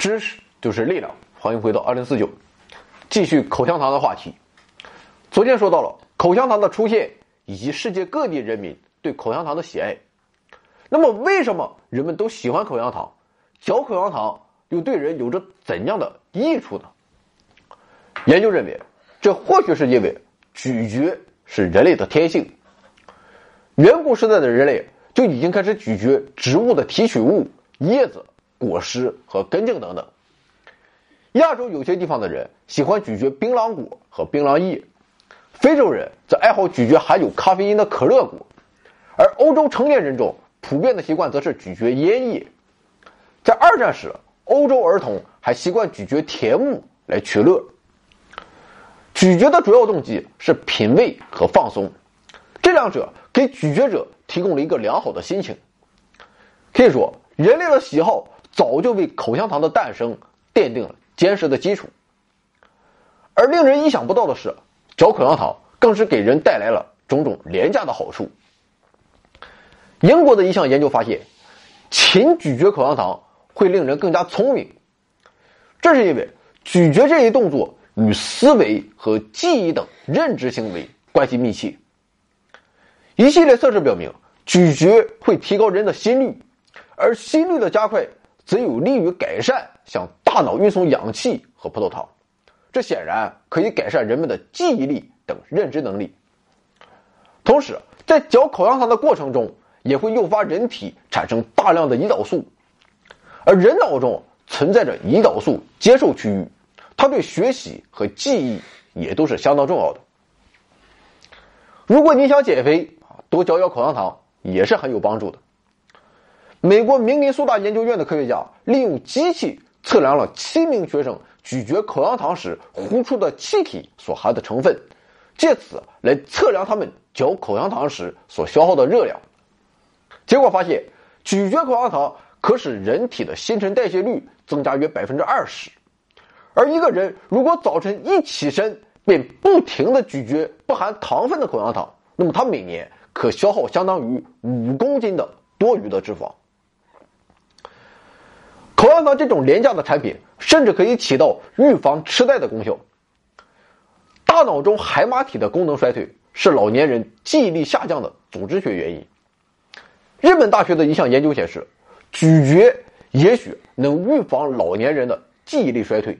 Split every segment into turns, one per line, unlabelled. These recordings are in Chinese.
知识就是力量。欢迎回到二零四九，继续口香糖的话题。昨天说到了口香糖的出现以及世界各地人民对口香糖的喜爱。那么，为什么人们都喜欢口香糖？嚼口香糖又对人有着怎样的益处呢？研究认为，这或许是因为咀嚼是人类的天性。远古时代的人类就已经开始咀嚼植物的提取物、叶子、果实和根茎等等。亚洲有些地方的人喜欢咀嚼槟榔果和槟榔叶，非洲人则爱好咀嚼含有咖啡因的可乐果，而欧洲成年人中普遍的习惯则是咀嚼烟叶。在二战时，欧洲儿童还习惯咀嚼甜物来取乐。咀嚼的主要动机是品味和放松，这两者给咀嚼者提供了一个良好的心情。可以说，人类的喜好早就为口香糖的诞生奠定了。坚实的基础，而令人意想不到的是，嚼口香糖更是给人带来了种种廉价的好处。英国的一项研究发现，勤咀嚼口香糖会令人更加聪明，这是因为咀嚼这一动作与思维和记忆等认知行为关系密切。一系列测试表明，咀嚼会提高人的心率，而心率的加快。则有利于改善向大脑运送氧气和葡萄糖，这显然可以改善人们的记忆力等认知能力。同时，在嚼口香糖的过程中，也会诱发人体产生大量的胰岛素，而人脑中存在着胰岛素接受区域，它对学习和记忆也都是相当重要的。如果你想减肥啊，多嚼嚼口香糖也是很有帮助的。美国明尼苏达研究院的科学家利用机器测量了七名学生咀嚼口香糖时呼出的气体所含的成分，借此来测量他们嚼口香糖时所消耗的热量。结果发现，咀嚼口香糖可使人体的新陈代谢率增加约百分之二十，而一个人如果早晨一起身便不停的咀嚼不含糖分的口香糖，那么他每年可消耗相当于五公斤的多余的脂肪。口香糖这种廉价的产品，甚至可以起到预防痴呆的功效。大脑中海马体的功能衰退是老年人记忆力下降的组织学原因。日本大学的一项研究显示，咀嚼也许能预防老年人的记忆力衰退。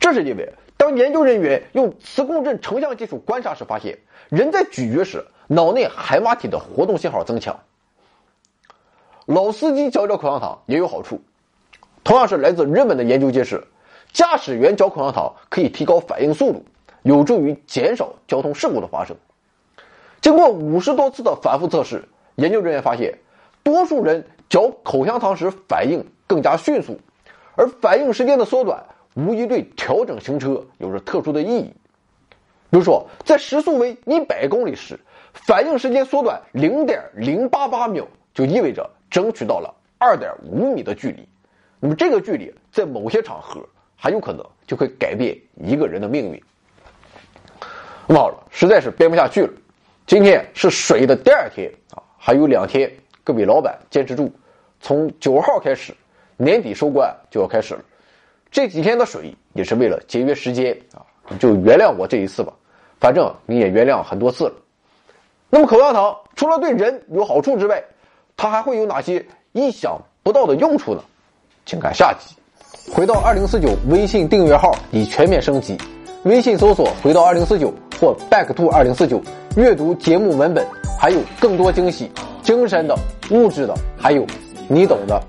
这是因为，当研究人员用磁共振成像技术观察时，发现人在咀嚼时，脑内海马体的活动信号增强。老司机嚼嚼口香糖也有好处，同样是来自日本的研究揭示，驾驶员嚼口香糖可以提高反应速度，有助于减少交通事故的发生。经过五十多次的反复测试，研究人员发现，多数人嚼口香糖时反应更加迅速，而反应时间的缩短无疑对调整行车有着特殊的意义。比如说，在时速为一百公里时，反应时间缩短零点零八八秒，就意味着。争取到了二点五米的距离，那么这个距离在某些场合还有可能就会改变一个人的命运。那么好了，实在是编不下去了，今天是水的第二天啊，还有两天，各位老板坚持住，从九号开始，年底收官就要开始了，这几天的水也是为了节约时间啊，就原谅我这一次吧，反正你也原谅很多次了。那么口香糖除了对人有好处之外，它还会有哪些意想不到的用处呢？请看下集。回到二零四九微信订阅号已全面升级，微信搜索“回到二零四九”或 “back to 二零四九”，阅读节目文本，还有更多惊喜，精神的、物质的，还有你懂的。